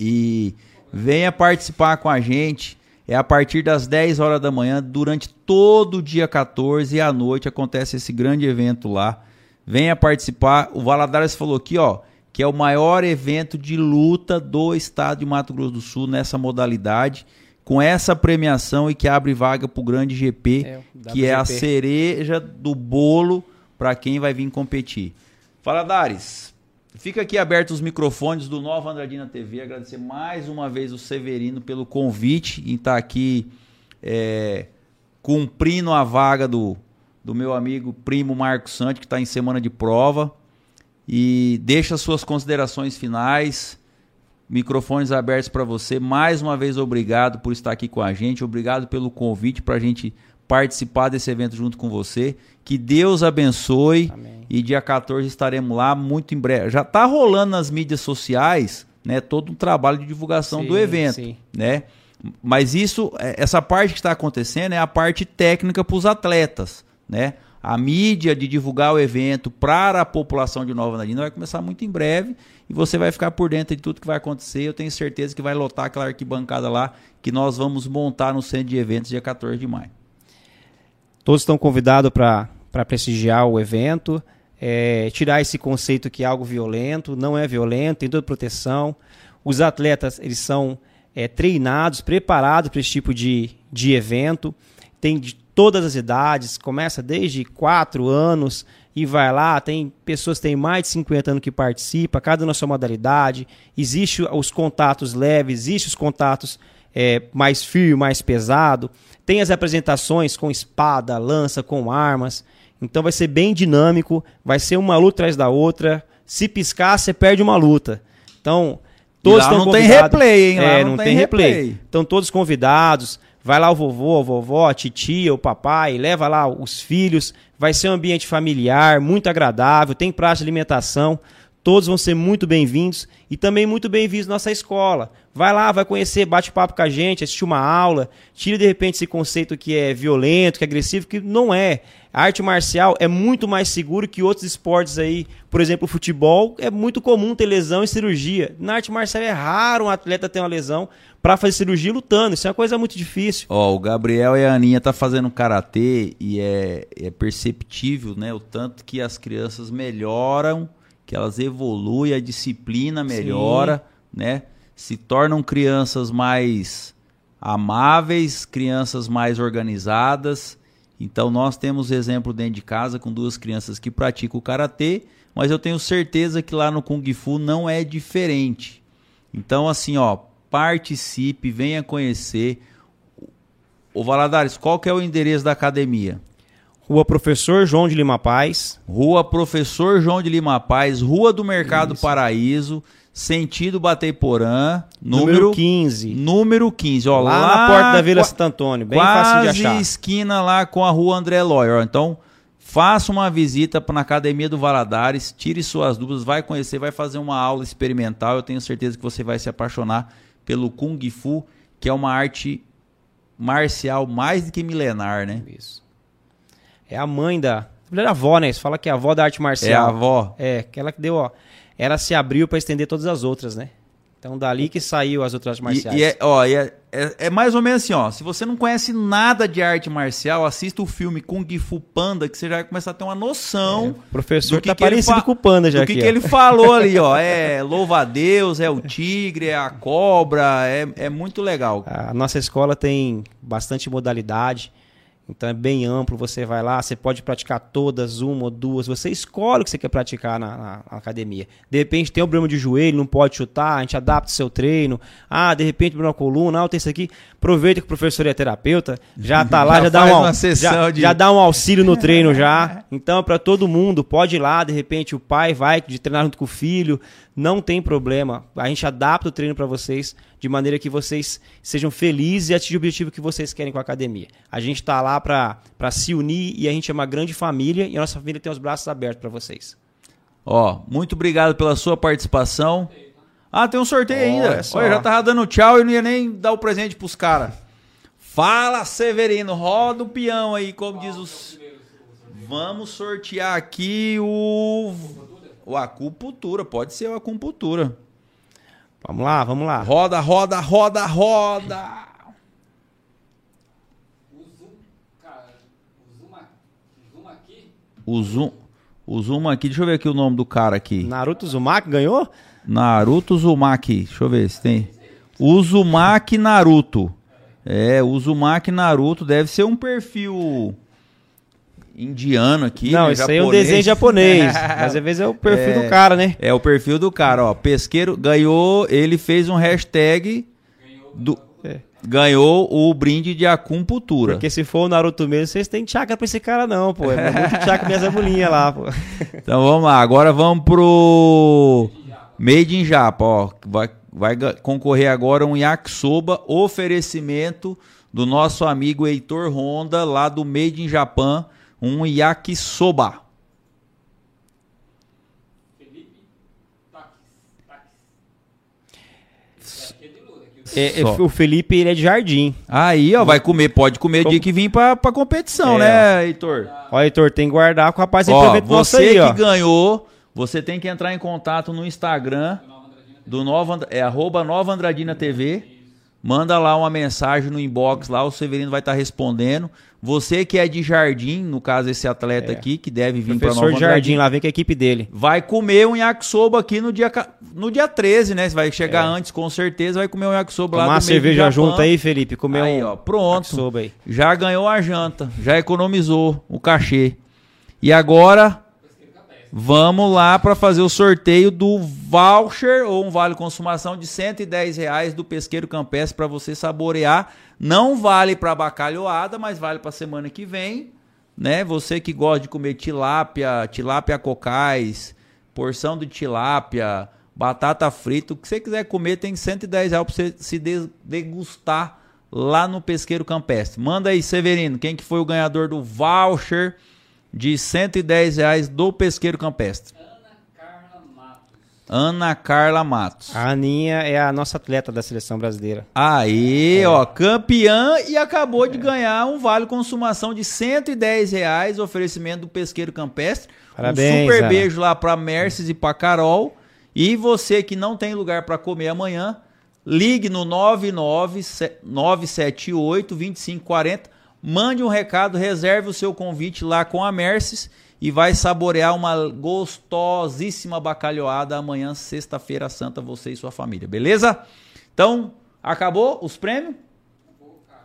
E venha participar com a gente. É a partir das 10 horas da manhã, durante todo o dia 14 e à noite acontece esse grande evento lá. Venha participar. O Valadares falou aqui, ó, que é o maior evento de luta do estado de Mato Grosso do Sul nessa modalidade com essa premiação e que abre vaga para o grande GP, é, que é a cereja do bolo para quem vai vir competir. Fala, Dares. Fica aqui aberto os microfones do Nova Andradina TV. Agradecer mais uma vez o Severino pelo convite em estar tá aqui é, cumprindo a vaga do, do meu amigo primo Marcos Santos, que está em semana de prova. E deixa suas considerações finais Microfones abertos para você. Mais uma vez, obrigado por estar aqui com a gente. Obrigado pelo convite para a gente participar desse evento junto com você. Que Deus abençoe. Amém. E dia 14 estaremos lá muito em breve. Já está rolando nas mídias sociais, né? Todo um trabalho de divulgação sim, do evento, sim. né? Mas isso, é, essa parte que está acontecendo é a parte técnica para os atletas, né? A mídia de divulgar o evento para a população de Nova Andradina vai começar muito em breve e você vai ficar por dentro de tudo que vai acontecer. Eu tenho certeza que vai lotar aquela arquibancada lá que nós vamos montar no centro de eventos dia 14 de maio. Todos estão convidados para prestigiar o evento, é, tirar esse conceito que é algo violento, não é violento, tem toda proteção. Os atletas eles são é, treinados, preparados para esse tipo de, de evento, tem de todas as idades, começa desde 4 anos e vai lá, tem pessoas que têm mais de 50 anos que participam, cada na sua modalidade, existe os contatos leves, existe os contatos é, mais firme, mais pesado, tem as apresentações com espada, lança, com armas, então vai ser bem dinâmico, vai ser uma luta atrás da outra, se piscar você perde uma luta, então todos estão não convidados. tem replay, hein? É, não, não tem, tem replay. replay. Então todos convidados, Vai lá o vovô, a vovó, a titia, o papai, leva lá os filhos. Vai ser um ambiente familiar, muito agradável, tem praça de alimentação. Todos vão ser muito bem-vindos e também muito bem-vindos na nossa escola. Vai lá, vai conhecer, bate papo com a gente, assistir uma aula, tira de repente esse conceito que é violento, que é agressivo, que não é. A arte marcial é muito mais seguro que outros esportes aí. Por exemplo, o futebol é muito comum ter lesão e cirurgia. Na arte marcial é raro um atleta ter uma lesão para fazer cirurgia lutando. Isso é uma coisa muito difícil. Ó, o Gabriel e a Aninha tá fazendo karatê e é, é perceptível, né, o tanto que as crianças melhoram, que elas evoluem, a disciplina melhora, Sim. né? Se tornam crianças mais amáveis, crianças mais organizadas então nós temos exemplo dentro de casa com duas crianças que praticam o karatê, mas eu tenho certeza que lá no Kung Fu não é diferente. Então assim, ó, participe, venha conhecer. O Valadares, qual que é o endereço da academia? Rua Professor João de Lima Paz. Rua Professor João de Lima Paz, Rua do Mercado Isso. Paraíso sentido Bateiporã, número, número 15. Número 15, ó, lá, lá na porta da Vila Santo Antônio, bem fácil de achar. esquina lá com a Rua André Loy, Então, faça uma visita na Academia do Valadares, tire suas dúvidas, vai conhecer, vai fazer uma aula experimental. Eu tenho certeza que você vai se apaixonar pelo Kung Fu, que é uma arte marcial mais do que milenar, né? Isso. É a mãe da. É a avó, né? Você fala que é a avó da arte marcial. É a avó. É, aquela que deu, ó ela se abriu para estender todas as outras, né? Então dali que saiu as outras marciais. E, e é, ó, e é, é, é, mais ou menos assim, ó. Se você não conhece nada de arte marcial, assista o filme Kung Fu Panda, que você já vai começar a ter uma noção. É, o professor do que tá que parecido com o Panda já do aqui. que, que ele falou ali, ó. É louva a Deus, é o tigre, é a cobra, é, é muito legal. A nossa escola tem bastante modalidade. Então é bem amplo, você vai lá, você pode praticar todas, uma ou duas, você escolhe o que você quer praticar na, na, na academia. De repente tem um problema de joelho, não pode chutar, a gente adapta o seu treino. Ah, de repente problema na coluna, ah, tem isso aqui. Aproveita que o professor é terapeuta, já tá lá, já, já dá um, uma já, de... já dá um auxílio no treino já. Então é para todo mundo, pode ir lá, de repente o pai vai de treinar junto com o filho, não tem problema. A gente adapta o treino para vocês de maneira que vocês sejam felizes e atingir o objetivo que vocês querem com a academia. A gente está lá para se unir e a gente é uma grande família e a nossa família tem os braços abertos para vocês. Ó, muito obrigado pela sua participação. Ah, tem um sorteio Olha ainda. só. Olha, já tava dando tchau e não ia nem dar o presente pros caras. Fala, Severino, roda o peão aí, como diz os. Vamos sortear aqui o. O acupuntura, pode ser o acupuntura. Vamos lá, vamos lá. Roda, roda, roda, roda. O zoom, cara, o zoom, aqui- o zoom aqui, O zoom, o zoom aqui, deixa eu ver aqui o nome do cara aqui. Naruto Uzumaki ganhou? Naruto Uzumaki. Deixa eu ver se tem. Uzumaki Naruto. É, Uzumaki Naruto deve ser um perfil indiano aqui. não, né, isso aí é um japonês. desenho japonês. mas às vezes é o perfil É. do cara, né? É o perfil do cara, ó. Pesqueiro ganhou, ele fez um hashtag do É. ganhou o brinde de acupuntura. Porque se for o Naruto mesmo, vocês têm chakra pra esse cara, não, pô. É muito chakra minhas abulinhas lá, pô. Então vamos lá, agora vamos pro Made in Japa, ó. Vai, vai concorrer agora um yakisoba oferecimento do nosso amigo Heitor Honda, lá do Made in Japan, um yakisoba. É É, o Felipe, ele é de jardim. Aí, ó, vai comer, pode comer o Como- dia que vir pra, pra competição, É, né, Heitor? Ó, Heitor, tem que guardar com o rapaz Ó, você aí, que ó. ganhou, você tem que entrar em contato no Instagram do Nova, é arroba Nova Andradina TV. Manda lá uma mensagem no inbox lá, o Severino vai estar respondendo. Você que é de Jardim, no caso esse atleta É. aqui que deve vir para Nova Professor jardim Andradina, lá, vem com a equipe dele. vai comer um yakisoba aqui no dia no dia 13, né? Você vai chegar É. antes com certeza, vai comer um yakisoba lá Tomar meio do cerveja junto aí, Felipe. Comer Aí, um ó, pronto. aí. Já ganhou a janta, já economizou o cachê. E agora vamos lá para fazer o sorteio do voucher ou um vale consumação de 110 reais do Pesqueiro Campestre para você saborear. Não vale para bacalhoada, mas vale para semana que vem, né? Você que gosta de comer tilápia, tilápia cocais, porção de tilápia, batata frita, o que você quiser comer tem 110 reais para você se de- degustar lá no Pesqueiro Campestre. Manda aí, Severino, quem que foi o ganhador do voucher de 110 reais do Pesqueiro Campestre? Ana Carla Matos. Ana Carla Matos. A Aninha é a nossa atleta da seleção brasileira. Aí, ó, campeã e acabou de ganhar um vale consumação de 110 reais, oferecimento do Pesqueiro Campestre. Parabéns, um super Ana. beijo lá pra Merces e pra Carol. E você que não tem lugar pra comer amanhã, ligue no 99 978 2540, mande um recado, reserve o seu convite lá com a Merces e vai saborear uma gostosíssima bacalhoada amanhã, sexta-feira santa, você e sua família, beleza? Então, acabou os prêmios?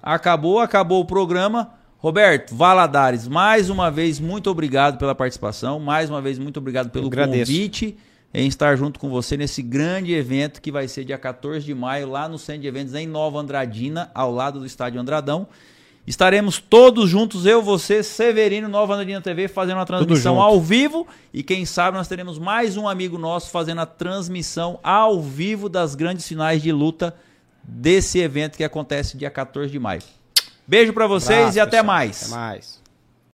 Acabou, acabou o programa. Roberto Valadares, mais uma vez, muito obrigado pela participação. Mais uma vez, muito obrigado pelo convite em estar junto com você nesse grande evento que vai ser dia 14 de maio, lá no Centro de Eventos em Nova Andradina, ao lado do Estádio Andradão. Estaremos todos juntos, eu, você, Severino, Nova Andradina TV, fazendo uma transmissão ao vivo. E quem sabe nós teremos mais um amigo nosso fazendo a transmissão ao vivo das grandes finais de luta desse evento que acontece dia 14 de maio. Beijo pra vocês Abraço, e até pessoal. mais. Até mais.